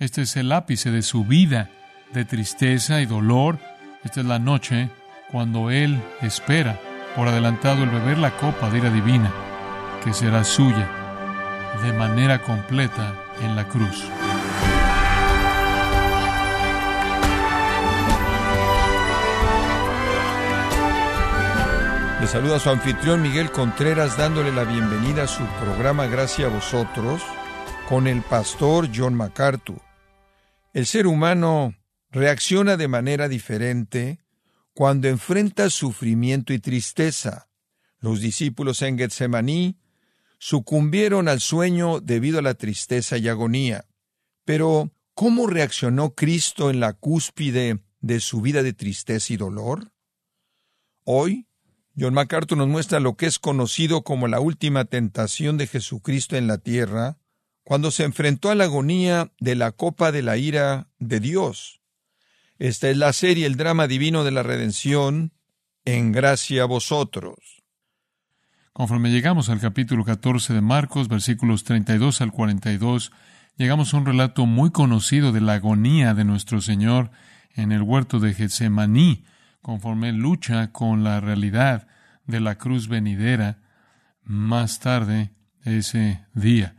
Este es el ápice de su vida de tristeza y dolor. Esta es la noche cuando Él espera por adelantado el beber la copa de ira divina que será suya de manera completa en la cruz. Le saluda su anfitrión Miguel Contreras dándole la bienvenida a su programa Gracias a vosotros con el pastor John MacArthur. El ser humano reacciona de manera diferente cuando enfrenta sufrimiento y tristeza. Los discípulos en Getsemaní sucumbieron al sueño debido a la tristeza y agonía. Pero, ¿cómo reaccionó Cristo en la cúspide de su vida de tristeza y dolor? Hoy, John MacArthur nos muestra lo que es conocido como la última tentación de Jesucristo en la tierra, cuando se enfrentó a la agonía de la copa de la ira de Dios. Esta es la serie El drama divino de la redención, en gracia a vosotros. Conforme llegamos al capítulo 14 de Marcos, versículos 32 al 42, llegamos a un relato muy conocido de la agonía de nuestro Señor en el huerto de Getsemaní, conforme lucha con la realidad de la cruz venidera más tarde ese día.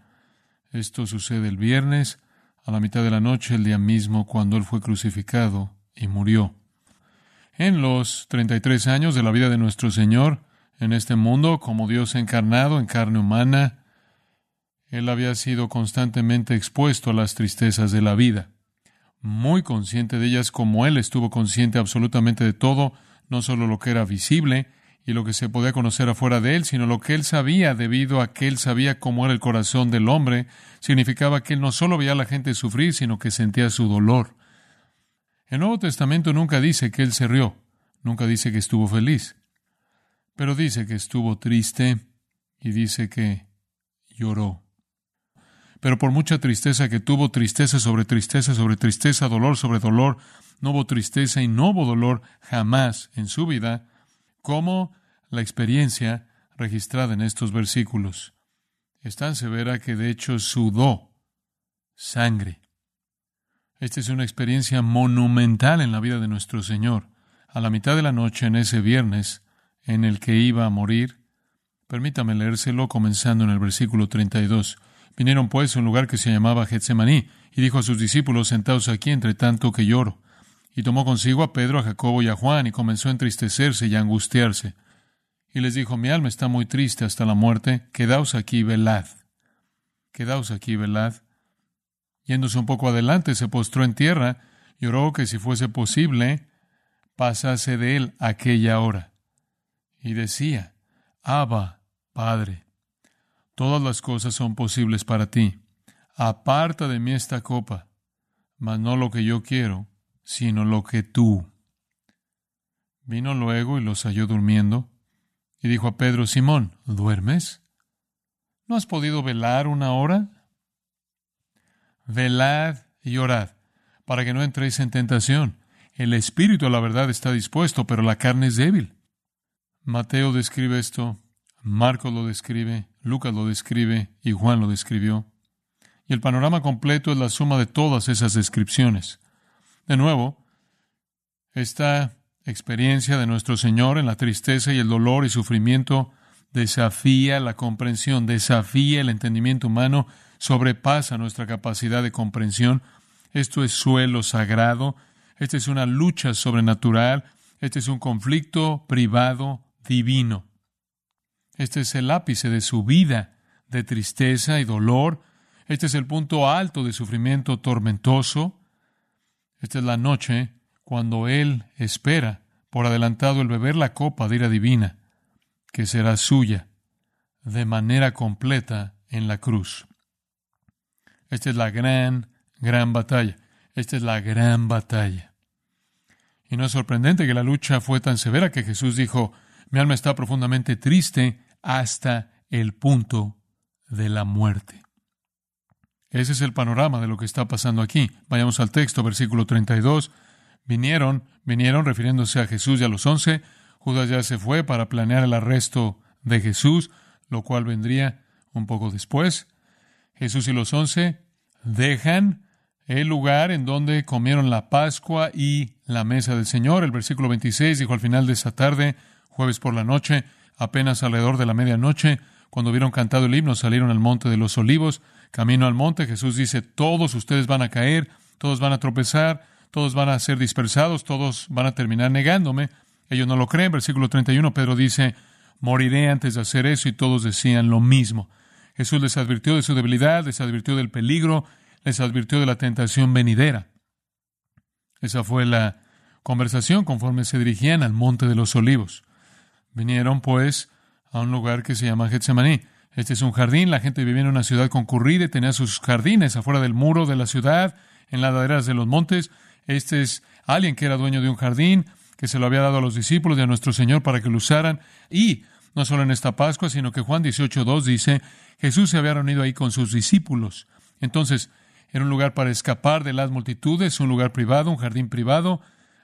Esto sucede el viernes, a la mitad de la noche, el día mismo cuando Él fue crucificado y murió. En los 33 años de la vida de nuestro Señor en este mundo, como Dios encarnado en carne humana, Él había sido constantemente expuesto a las tristezas de la vida muy consciente de ellas como él estuvo consciente absolutamente de todo, no solo lo que era visible y lo que se podía conocer afuera de él, sino lo que él sabía debido a que él sabía cómo era el corazón del hombre, significaba que él no solo veía a la gente sufrir, sino que sentía su dolor. El Nuevo Testamento nunca dice que él se rió, nunca dice que estuvo feliz, pero dice que estuvo triste y dice que lloró pero por mucha tristeza que tuvo, tristeza sobre tristeza sobre tristeza, dolor sobre dolor, no hubo tristeza y no hubo dolor jamás en su vida, como la experiencia registrada en estos versículos. Es tan severa que de hecho sudó sangre. Esta es una experiencia monumental en la vida de nuestro Señor. A la mitad de la noche, en ese viernes, en el que iba a morir, permítame leérselo comenzando en el versículo 32. Vinieron pues a un lugar que se llamaba Getsemaní, y dijo a sus discípulos, sentados aquí entre tanto que lloro. Y tomó consigo a Pedro, a Jacobo y a Juan, y comenzó a entristecerse y a angustiarse. Y les dijo, mi alma está muy triste hasta la muerte, quedaos aquí velad. Quedaos aquí velad. Yéndose un poco adelante, se postró en tierra, y oró que si fuese posible, pasase de él aquella hora. Y decía, Abba, Padre, Todas las cosas son posibles para ti. Aparta de mí esta copa, mas no lo que yo quiero, sino lo que tú. Vino luego y los halló durmiendo, y dijo a Pedro, Simón, ¿duermes? ¿No has podido velar una hora? Velad y orad, para que no entréis en tentación. El espíritu a la verdad está dispuesto, pero la carne es débil. Mateo describe esto, Marcos lo describe, Lucas lo describe y Juan lo describió. Y el panorama completo es la suma de todas esas descripciones. De nuevo, esta experiencia de nuestro Señor en la tristeza y el dolor y sufrimiento desafía la comprensión, desafía el entendimiento humano, sobrepasa nuestra capacidad de comprensión. Esto es suelo sagrado, esta es una lucha sobrenatural, este es un conflicto privado divino. Este es el ápice de su vida de tristeza y dolor. Este es el punto alto de sufrimiento tormentoso. Esta es la noche cuando Él espera por adelantado el beber la copa de ira divina, que será suya de manera completa en la cruz. Esta es la gran, gran batalla. Esta es la gran batalla. Y no es sorprendente que la lucha fue tan severa que Jesús dijo, mi alma está profundamente triste hasta el punto de la muerte. Ese es el panorama de lo que está pasando aquí. Vayamos al texto, versículo 32. Vinieron, vinieron refiriéndose a Jesús y a los once. Judas ya se fue para planear el arresto de Jesús, lo cual vendría un poco después. Jesús y los once dejan el lugar en donde comieron la Pascua y la mesa del Señor. El versículo 26 dijo al final de esa tarde, jueves por la noche, apenas alrededor de la medianoche, cuando hubieron cantado el himno, salieron al monte de los olivos. Camino al monte, Jesús dice, todos ustedes van a caer, todos van a tropezar, todos van a ser dispersados, todos van a terminar negándome. Ellos no lo creen. Versículo 31, Pedro dice, moriré antes de hacer eso y todos decían lo mismo. Jesús les advirtió de su debilidad, les advirtió del peligro, les advirtió de la tentación venidera. Esa fue la conversación conforme se dirigían al monte de los olivos. Vinieron, pues, a un lugar que se llama Getsemaní. Este es un jardín, la gente vivía en una ciudad concurrida y tenía sus jardines afuera del muro de la ciudad, en las laderas de los montes. Este es alguien que era dueño de un jardín, que se lo había dado a los discípulos de nuestro Señor para que lo usaran. Y no solo en esta Pascua, sino que Juan 18.2 dice, Jesús se había reunido ahí con sus discípulos. Entonces, era un lugar para escapar de las multitudes, un lugar privado, un jardín privado,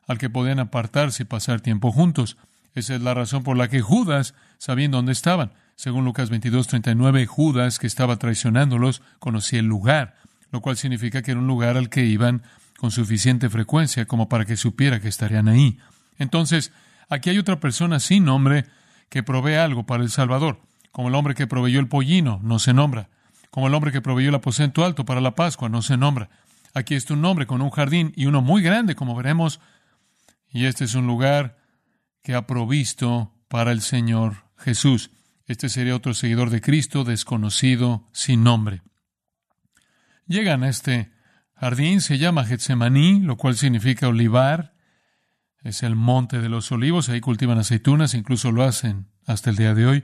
al que podían apartarse y pasar tiempo juntos. Esa es la razón por la que Judas sabía dónde estaban. Según Lucas 22.39, Judas, que estaba traicionándolos, conocía el lugar, lo cual significa que era un lugar al que iban con suficiente frecuencia como para que supiera que estarían ahí. Entonces, aquí hay otra persona sin nombre que provee algo para el Salvador, como el hombre que proveyó el pollino, no se nombra como el hombre que proveyó el aposento alto para la Pascua, no se nombra. Aquí está un hombre con un jardín y uno muy grande, como veremos, y este es un lugar que ha provisto para el Señor Jesús. Este sería otro seguidor de Cristo, desconocido, sin nombre. Llegan a este jardín, se llama Getsemaní, lo cual significa olivar. Es el monte de los olivos, ahí cultivan aceitunas, incluso lo hacen hasta el día de hoy.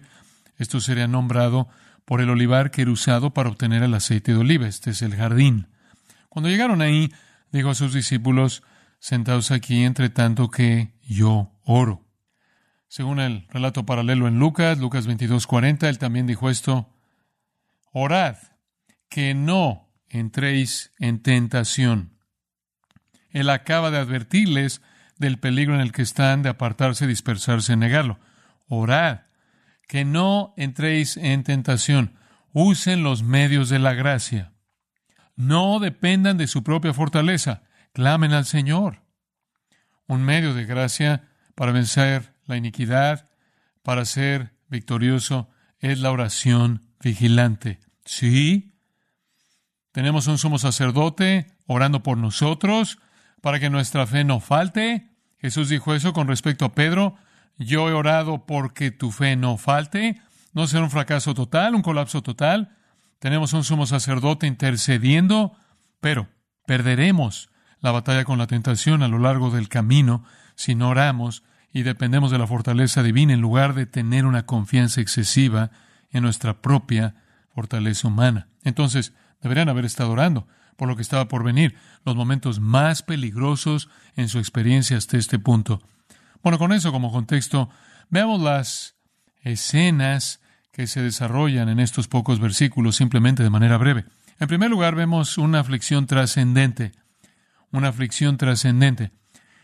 Esto sería nombrado por el olivar que era usado para obtener el aceite de oliva. Este es el jardín. Cuando llegaron ahí, dijo a sus discípulos, sentados aquí entre tanto que yo oro. Según el relato paralelo en Lucas, Lucas 22:40, él también dijo esto, orad, que no entréis en tentación. Él acaba de advertirles del peligro en el que están de apartarse, dispersarse, negarlo. Orad, que no entréis en tentación. Usen los medios de la gracia. No dependan de su propia fortaleza. Clamen al Señor. Un medio de gracia para vencer la iniquidad, para ser victorioso, es la oración vigilante. Sí, tenemos un sumo sacerdote orando por nosotros para que nuestra fe no falte. Jesús dijo eso con respecto a Pedro. Yo he orado porque tu fe no falte, no será un fracaso total, un colapso total. Tenemos un sumo sacerdote intercediendo, pero perderemos la batalla con la tentación a lo largo del camino si no oramos y dependemos de la fortaleza divina en lugar de tener una confianza excesiva en nuestra propia fortaleza humana. Entonces, deberían haber estado orando por lo que estaba por venir, los momentos más peligrosos en su experiencia hasta este punto. Bueno, con eso como contexto, veamos las escenas que se desarrollan en estos pocos versículos simplemente de manera breve. En primer lugar, vemos una aflicción trascendente, una aflicción trascendente.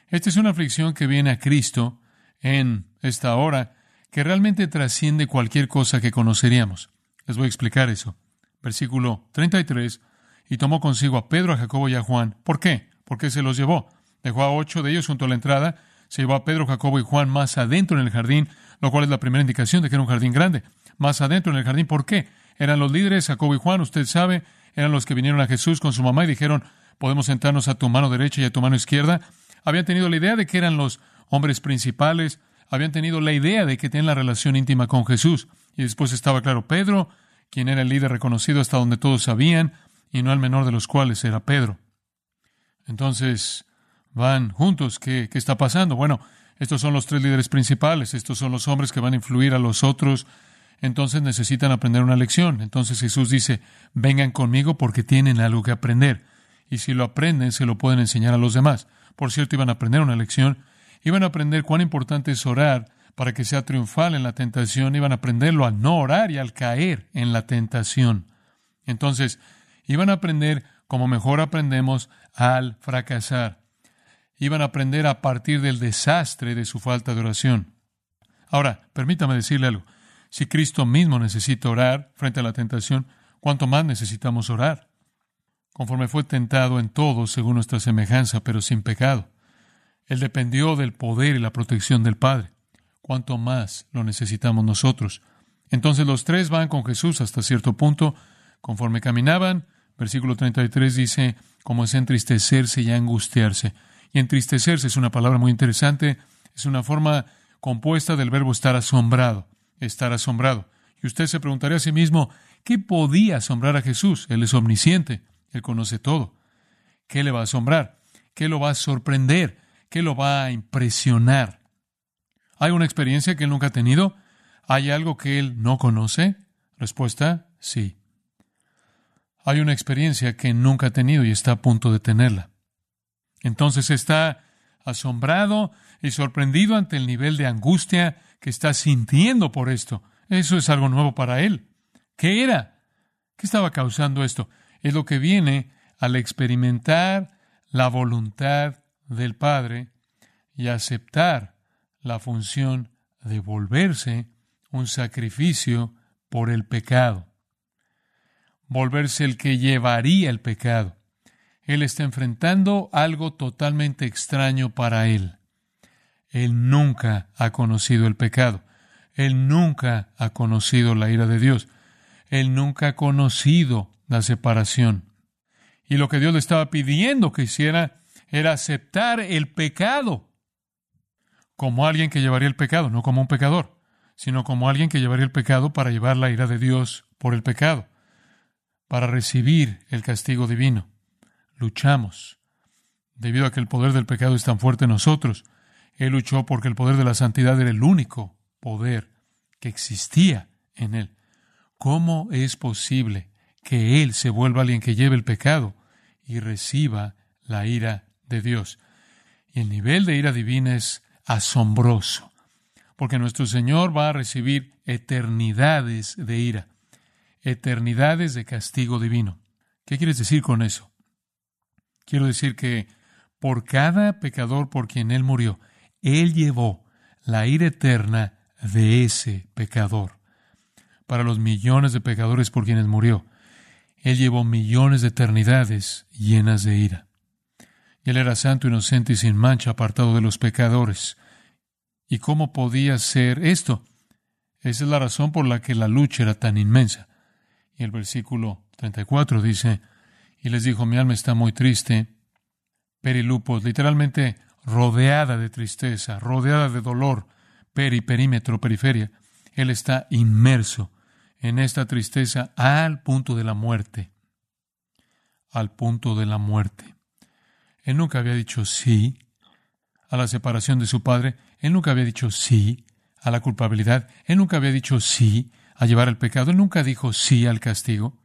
Esta es una aflicción que viene a Cristo en esta hora, que realmente trasciende cualquier cosa que conoceríamos. Les voy a explicar eso. Versículo 33, y tomó consigo a Pedro, a Jacobo y a Juan. ¿Por qué? Porque se los llevó. Dejó a ocho de ellos junto a la entrada se llevó a Pedro, Jacobo y Juan más adentro en el jardín, lo cual es la primera indicación de que era un jardín grande. Más adentro en el jardín, ¿por qué? Eran los líderes, Jacobo y Juan, usted sabe, eran los que vinieron a Jesús con su mamá y dijeron, podemos sentarnos a tu mano derecha y a tu mano izquierda. Habían tenido la idea de que eran los hombres principales, habían tenido la idea de que tenían la relación íntima con Jesús. Y después estaba claro Pedro, quien era el líder reconocido hasta donde todos sabían, y no el menor de los cuales era Pedro. Entonces, van juntos. ¿Qué, ¿Qué, está pasando? Bueno, estos son los tres líderes principales, estos son los hombres que van a influir a los otros, entonces necesitan aprender una lección. Entonces Jesús dice, vengan conmigo porque tienen algo que aprender. Y si lo aprenden, se lo pueden enseñar a los demás. Por cierto, iban a aprender una lección, iban a aprender cuán importante es orar para que sea triunfal en la tentación, iban a aprenderlo al no orar y al caer en la tentación. Entonces, iban a aprender como mejor aprendemos al fracasar iban a aprender a partir del desastre de su falta de oración. Ahora, permítame decirle algo. Si Cristo mismo necesita orar frente a la tentación, ¿cuánto más necesitamos orar? conforme fue tentado en todo según nuestra semejanza, pero sin pecado. Él dependió del poder y la protección del Padre. ¿Cuánto más lo necesitamos nosotros? Entonces los tres van con Jesús hasta cierto punto. Conforme caminaban, versículo 33 dice, como es entristecerse y angustiarse. Y entristecerse es una palabra muy interesante, es una forma compuesta del verbo estar asombrado, estar asombrado. Y usted se preguntaría a sí mismo, ¿qué podía asombrar a Jesús? Él es omnisciente. Él conoce todo. ¿Qué le va a asombrar? ¿Qué lo va a sorprender? ¿Qué lo va a impresionar? ¿Hay una experiencia que él nunca ha tenido? ¿Hay algo que él no conoce? Respuesta, sí. Hay una experiencia que nunca ha tenido y está a punto de tenerla. Entonces está asombrado y sorprendido ante el nivel de angustia que está sintiendo por esto. Eso es algo nuevo para él. ¿Qué era? ¿Qué estaba causando esto? es lo que viene al experimentar la voluntad del Padre y aceptar la función de volverse un sacrificio por el pecado, volverse el que llevaría el pecado. Él está enfrentando algo totalmente extraño para él. Él nunca ha conocido el pecado. Él nunca ha conocido la ira de Dios. Él nunca ha conocido la separación. Y lo que Dios le estaba pidiendo que hiciera era aceptar el pecado como alguien que llevaría el pecado, no como un pecador, sino como alguien que llevaría el pecado para llevar la ira de Dios por el pecado, para recibir el castigo divino. Luchamos. Debido a que el poder del pecado es tan fuerte en nosotros, Él luchó porque el poder de la santidad era el único poder que existía en Él. ¿Cómo es posible que Él se vuelva alguien que lleve el pecado y reciba la ira de Dios. Y el nivel de ira divina es asombroso, porque nuestro Señor va a recibir eternidades de ira, eternidades de castigo divino. ¿Qué quieres decir con eso? Quiero decir que por cada pecador por quien Él murió, Él llevó la ira eterna de ese pecador. Para los millones de pecadores por quienes murió, él llevó millones de eternidades llenas de ira. Él era santo, inocente y sin mancha, apartado de los pecadores. ¿Y cómo podía ser esto? Esa es la razón por la que la lucha era tan inmensa. Y el versículo 34 dice, y les dijo, mi alma está muy triste, perilupos, literalmente rodeada de tristeza, rodeada de dolor, peri, perímetro, periferia. Él está inmerso en esta tristeza al punto de la muerte, al punto de la muerte. Él nunca había dicho sí a la separación de su padre, él nunca había dicho sí a la culpabilidad, él nunca había dicho sí a llevar el pecado, él nunca dijo sí al castigo.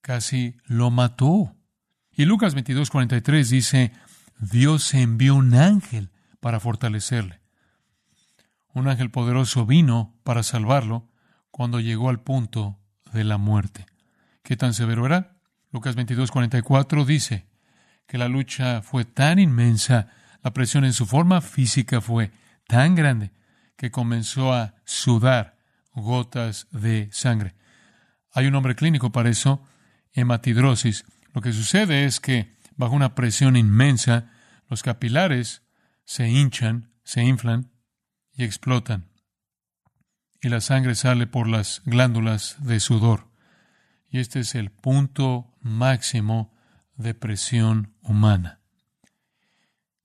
Casi lo mató. Y Lucas 22:43 dice, Dios envió un ángel para fortalecerle. Un ángel poderoso vino para salvarlo cuando llegó al punto de la muerte. ¿Qué tan severo era? Lucas 22, 44 dice que la lucha fue tan inmensa, la presión en su forma física fue tan grande que comenzó a sudar gotas de sangre. Hay un nombre clínico para eso, hematidrosis. Lo que sucede es que bajo una presión inmensa, los capilares se hinchan, se inflan y explotan y la sangre sale por las glándulas de sudor. Y este es el punto máximo de presión humana.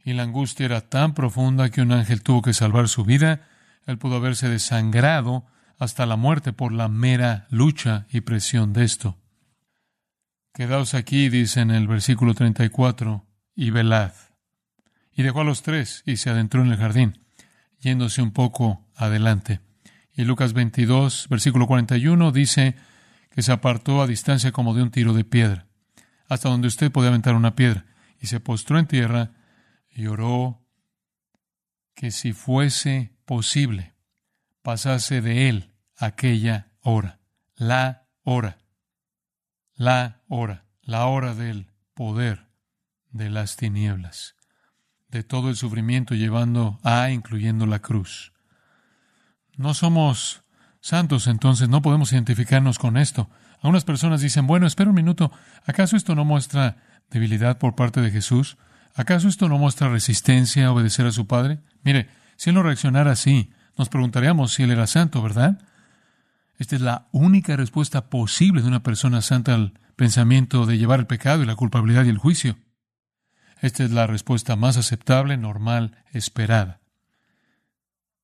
Y la angustia era tan profunda que un ángel tuvo que salvar su vida. Él pudo haberse desangrado hasta la muerte por la mera lucha y presión de esto. Quedaos aquí, dice en el versículo 34, y velad. Y dejó a los tres y se adentró en el jardín, yéndose un poco adelante. Y Lucas 22, versículo 41 dice que se apartó a distancia como de un tiro de piedra, hasta donde usted podía aventar una piedra, y se postró en tierra y oró que si fuese posible, pasase de él aquella hora, la hora, la hora, la hora del poder de las tinieblas, de todo el sufrimiento llevando a, incluyendo la cruz. No somos santos, entonces no podemos identificarnos con esto. Algunas personas dicen, bueno, espera un minuto, ¿acaso esto no muestra debilidad por parte de Jesús? ¿Acaso esto no muestra resistencia a obedecer a su Padre? Mire, si él no reaccionara así, nos preguntaríamos si él era santo, ¿verdad? Esta es la única respuesta posible de una persona santa al pensamiento de llevar el pecado y la culpabilidad y el juicio. Esta es la respuesta más aceptable, normal, esperada.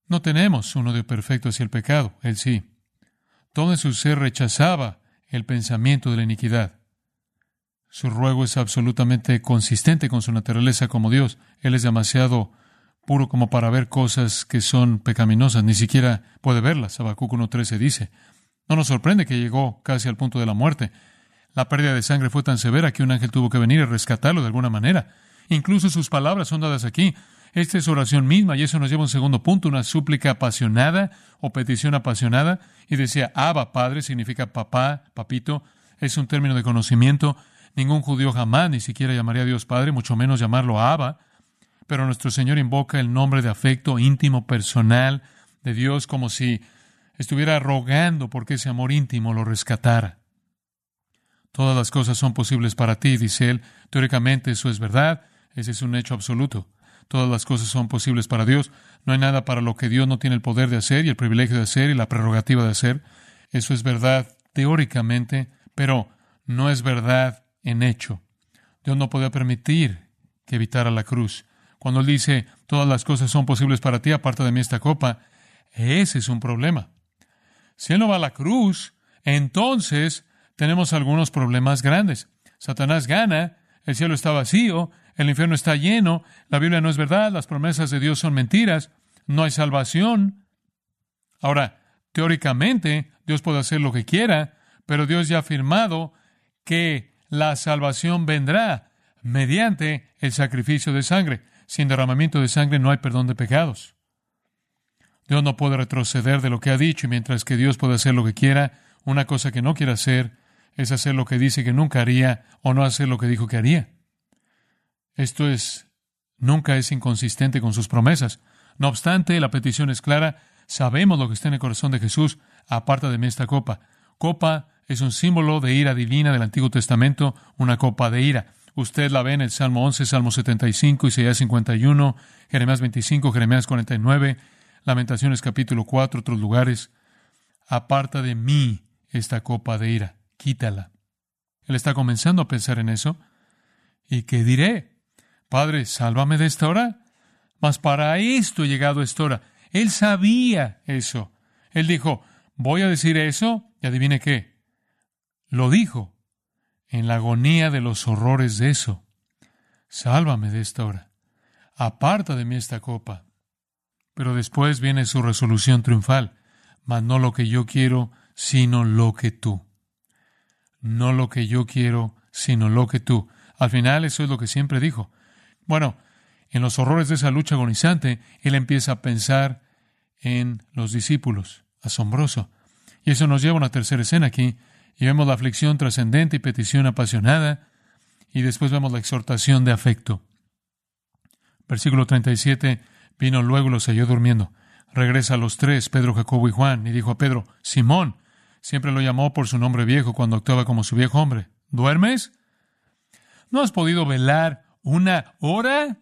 No tenemos un odio perfecto hacia el pecado, él sí. Todo en su ser rechazaba el pensamiento de la iniquidad. Su ruego es absolutamente consistente con su naturaleza como Dios. Él es demasiado puro como para ver cosas que son pecaminosas, ni siquiera puede verlas. Habacuc 1.13 dice. No nos sorprende que llegó casi al punto de la muerte. La pérdida de sangre fue tan severa que un ángel tuvo que venir y rescatarlo de alguna manera. Incluso sus palabras son dadas aquí. Esta es oración misma y eso nos lleva a un segundo punto, una súplica apasionada o petición apasionada. Y decía, Abba, Padre, significa papá, papito. Es un término de conocimiento. Ningún judío jamás ni siquiera llamaría a Dios Padre, mucho menos llamarlo Abba pero nuestro Señor invoca el nombre de afecto íntimo, personal de Dios, como si estuviera rogando porque ese amor íntimo lo rescatara. Todas las cosas son posibles para ti, dice él. Teóricamente eso es verdad, ese es un hecho absoluto. Todas las cosas son posibles para Dios. No hay nada para lo que Dios no tiene el poder de hacer y el privilegio de hacer y la prerrogativa de hacer. Eso es verdad teóricamente, pero no es verdad en hecho. Dios no podía permitir que evitara la cruz. Cuando él dice, todas las cosas son posibles para ti, aparte de mí esta copa, ese es un problema. Si él no va a la cruz, entonces tenemos algunos problemas grandes. Satanás gana, el cielo está vacío, el infierno está lleno, la Biblia no es verdad, las promesas de Dios son mentiras, no hay salvación. Ahora, teóricamente, Dios puede hacer lo que quiera, pero Dios ya ha afirmado que la salvación vendrá mediante el sacrificio de sangre. Sin derramamiento de sangre no hay perdón de pecados. Dios no puede retroceder de lo que ha dicho y mientras que Dios puede hacer lo que quiera, una cosa que no quiere hacer es hacer lo que dice que nunca haría o no hacer lo que dijo que haría. Esto es, nunca es inconsistente con sus promesas. No obstante, la petición es clara, sabemos lo que está en el corazón de Jesús, aparta de mí esta copa. Copa es un símbolo de ira divina del Antiguo Testamento, una copa de ira. Usted la ve en el Salmo 11, Salmo 75, Isaías 51, Jeremías 25, Jeremías 49, Lamentaciones capítulo 4, otros lugares. Aparta de mí esta copa de ira, quítala. Él está comenzando a pensar en eso. ¿Y qué diré? Padre, sálvame de esta hora. Mas para esto he llegado a esta hora. Él sabía eso. Él dijo, voy a decir eso, y adivine qué. Lo dijo en la agonía de los horrores de eso. Sálvame de esta hora. Aparta de mí esta copa. Pero después viene su resolución triunfal. Mas no lo que yo quiero, sino lo que tú. No lo que yo quiero, sino lo que tú. Al final eso es lo que siempre dijo. Bueno, en los horrores de esa lucha agonizante, él empieza a pensar en los discípulos. Asombroso. Y eso nos lleva a una tercera escena aquí, y vemos la aflicción trascendente y petición apasionada, y después vemos la exhortación de afecto. Versículo 37, vino luego y los halló durmiendo. Regresa a los tres, Pedro, Jacobo y Juan, y dijo a Pedro, Simón, siempre lo llamó por su nombre viejo cuando actuaba como su viejo hombre. ¿Duermes? ¿No has podido velar una hora?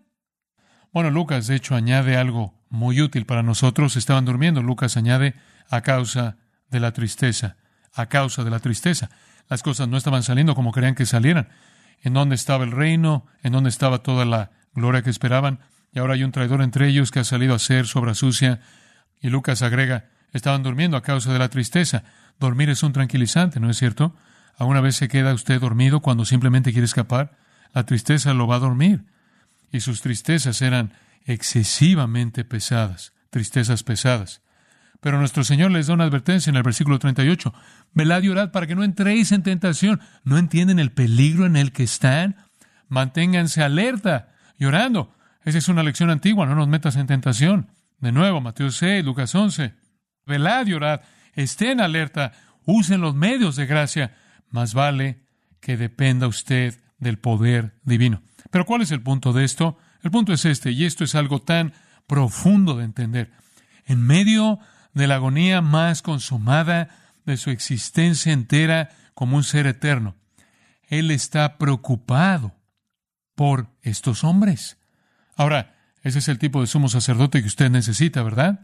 Bueno, Lucas, de hecho, añade algo muy útil para nosotros. Estaban durmiendo. Lucas añade a causa de la tristeza a causa de la tristeza. Las cosas no estaban saliendo como querían que salieran. ¿En dónde estaba el reino? ¿En dónde estaba toda la gloria que esperaban? Y ahora hay un traidor entre ellos que ha salido a hacer sobra sucia. Y Lucas agrega, estaban durmiendo a causa de la tristeza. Dormir es un tranquilizante, ¿no es cierto? ¿Alguna vez se queda usted dormido cuando simplemente quiere escapar? La tristeza lo va a dormir. Y sus tristezas eran excesivamente pesadas, tristezas pesadas. Pero nuestro Señor les da una advertencia en el versículo 38. Velad y orad para que no entréis en tentación. ¿No entienden el peligro en el que están? Manténganse alerta y orando. Esa es una lección antigua, no nos metas en tentación. De nuevo, Mateo 6, Lucas 11. Velad y orad. Estén alerta. Usen los medios de gracia. Más vale que dependa usted del poder divino. Pero ¿cuál es el punto de esto? El punto es este, y esto es algo tan profundo de entender. En medio de la agonía más consumada de su existencia entera, como un ser eterno. Él está preocupado por estos hombres. Ahora, ese es el tipo de sumo sacerdote que usted necesita, ¿verdad?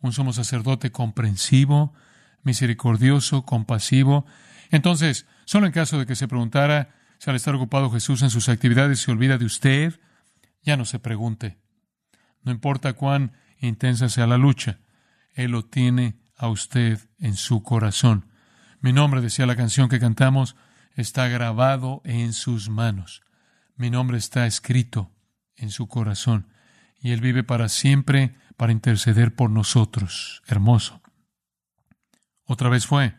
Un sumo sacerdote comprensivo, misericordioso, compasivo. Entonces, solo en caso de que se preguntara si al estar ocupado Jesús en sus actividades se olvida de usted, ya no se pregunte. No importa cuán intensa sea la lucha, Él lo tiene a usted en su corazón. Mi nombre, decía la canción que cantamos, está grabado en sus manos. Mi nombre está escrito en su corazón. Y Él vive para siempre para interceder por nosotros. Hermoso. Otra vez fue,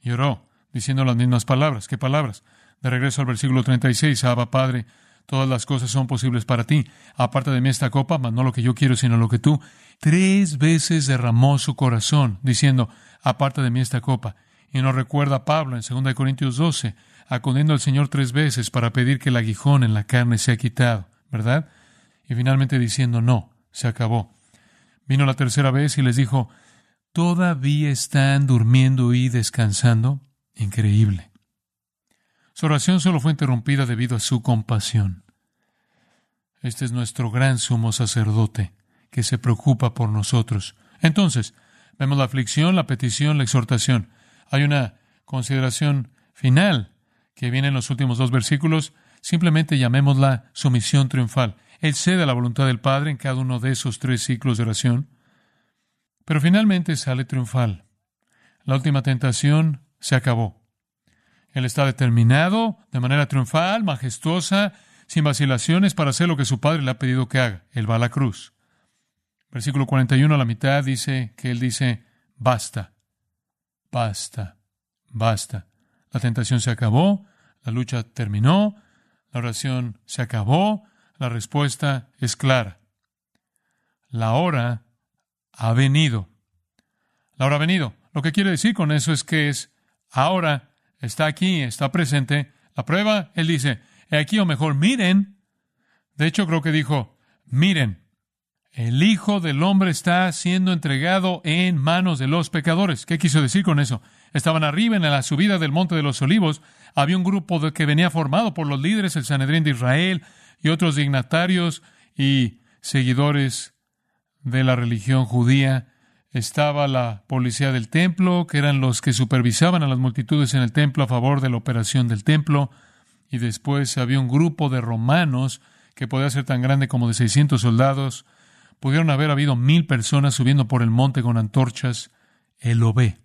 lloró, diciendo las mismas palabras. ¿Qué palabras? De regreso al versículo 36, Abba Padre, todas las cosas son posibles para ti. Aparte de mí esta copa, mas no lo que yo quiero, sino lo que tú. Tres veces derramó su corazón, diciendo, aparte de mí esta copa. Y nos recuerda Pablo en 2 Corintios 12, acudiendo al Señor tres veces para pedir que el aguijón en la carne sea quitado, ¿verdad? Y finalmente diciendo, no, se acabó. Vino la tercera vez y les dijo, ¿todavía están durmiendo y descansando? Increíble. Su oración solo fue interrumpida debido a su compasión. Este es nuestro gran sumo sacerdote, que se preocupa por nosotros. Entonces, vemos la aflicción, la petición, la exhortación. Hay una consideración final que viene en los últimos dos versículos. Simplemente llamémosla sumisión triunfal. Él cede a la voluntad del Padre en cada uno de esos tres ciclos de oración. Pero finalmente sale triunfal. La última tentación se acabó. Él está determinado de manera triunfal, majestuosa, sin vacilaciones para hacer lo que su padre le ha pedido que haga. Él va a la cruz. Versículo 41 a la mitad dice que él dice, basta, basta, basta. La tentación se acabó, la lucha terminó, la oración se acabó, la respuesta es clara. La hora ha venido. La hora ha venido. Lo que quiere decir con eso es que es ahora está aquí, está presente. La prueba, él dice, aquí o mejor, miren. De hecho, creo que dijo, miren, el Hijo del Hombre está siendo entregado en manos de los pecadores. ¿Qué quiso decir con eso? Estaban arriba en la subida del Monte de los Olivos. Había un grupo que venía formado por los líderes, el Sanedrín de Israel y otros dignatarios y seguidores de la religión judía estaba la policía del templo, que eran los que supervisaban a las multitudes en el templo a favor de la operación del templo, y después había un grupo de romanos que podía ser tan grande como de 600 soldados. Pudieron haber habido mil personas subiendo por el monte con antorchas. Él lo ve.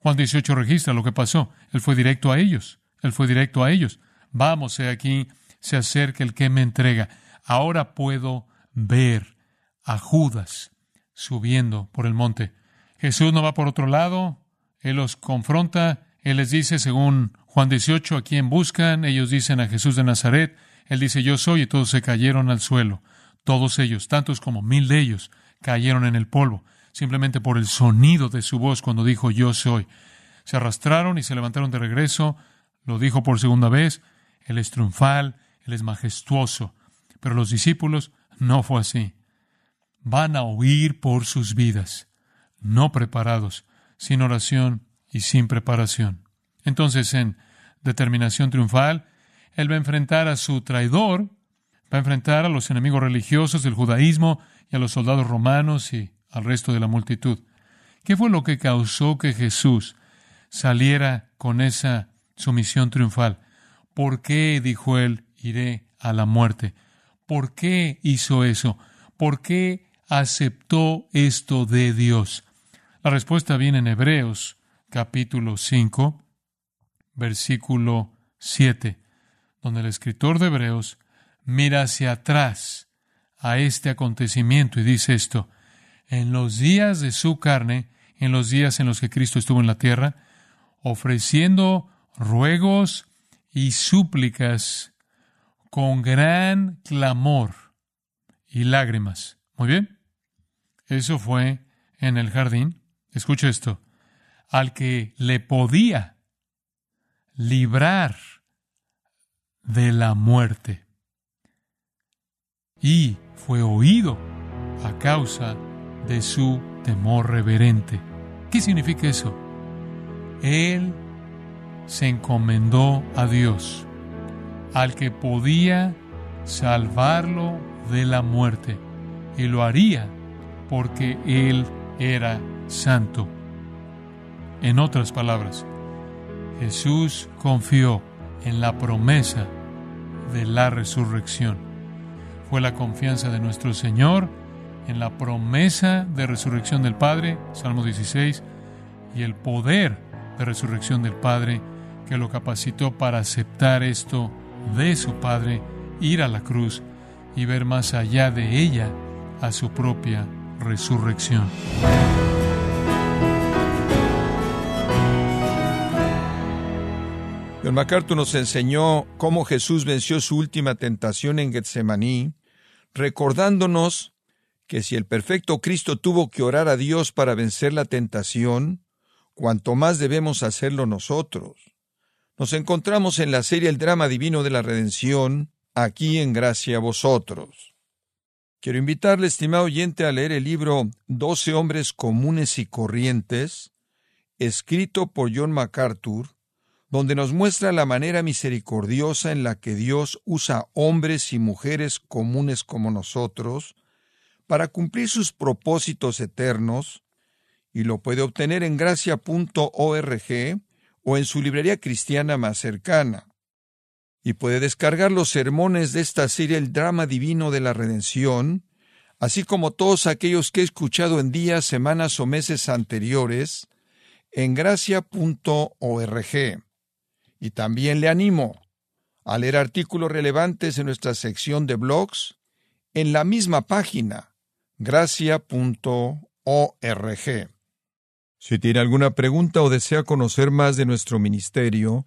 Juan 18 registra lo que pasó. Él fue directo a ellos. Él fue directo a ellos. Vamos, he aquí, se acerca el que me entrega. Ahora puedo ver a Judas subiendo por el monte. Jesús no va por otro lado, Él los confronta, Él les dice, según Juan 18, a quién buscan, ellos dicen a Jesús de Nazaret, Él dice, yo soy, y todos se cayeron al suelo. Todos ellos, tantos como mil de ellos, cayeron en el polvo, simplemente por el sonido de su voz cuando dijo, yo soy. Se arrastraron y se levantaron de regreso, lo dijo por segunda vez, Él es triunfal, Él es majestuoso. Pero los discípulos no fue así van a huir por sus vidas, no preparados, sin oración y sin preparación. Entonces, en determinación triunfal, él va a enfrentar a su traidor, va a enfrentar a los enemigos religiosos del judaísmo y a los soldados romanos y al resto de la multitud. ¿Qué fue lo que causó que Jesús saliera con esa sumisión triunfal? ¿Por qué, dijo él, iré a la muerte? ¿Por qué hizo eso? ¿Por qué aceptó esto de Dios? La respuesta viene en Hebreos capítulo 5, versículo 7, donde el escritor de Hebreos mira hacia atrás a este acontecimiento y dice esto, en los días de su carne, en los días en los que Cristo estuvo en la tierra, ofreciendo ruegos y súplicas con gran clamor y lágrimas. Muy bien. Eso fue en el jardín. Escucha esto. Al que le podía librar de la muerte. Y fue oído a causa de su temor reverente. ¿Qué significa eso? Él se encomendó a Dios, al que podía salvarlo de la muerte, y lo haría porque Él era santo. En otras palabras, Jesús confió en la promesa de la resurrección. Fue la confianza de nuestro Señor en la promesa de resurrección del Padre, Salmo 16, y el poder de resurrección del Padre que lo capacitó para aceptar esto de su Padre, ir a la cruz y ver más allá de ella a su propia resurrección. John MacArthur nos enseñó cómo Jesús venció su última tentación en Getsemaní, recordándonos que si el perfecto Cristo tuvo que orar a Dios para vencer la tentación, cuanto más debemos hacerlo nosotros. Nos encontramos en la serie El drama divino de la redención, aquí en gracia a vosotros. Quiero invitarle, estimado oyente, a leer el libro Doce hombres comunes y corrientes, escrito por John MacArthur, donde nos muestra la manera misericordiosa en la que Dios usa hombres y mujeres comunes como nosotros para cumplir sus propósitos eternos, y lo puede obtener en gracia.org o en su librería cristiana más cercana. Y puede descargar los sermones de esta serie El drama divino de la redención, así como todos aquellos que he escuchado en días, semanas o meses anteriores, en gracia.org. Y también le animo a leer artículos relevantes en nuestra sección de blogs en la misma página, gracia.org. Si tiene alguna pregunta o desea conocer más de nuestro ministerio,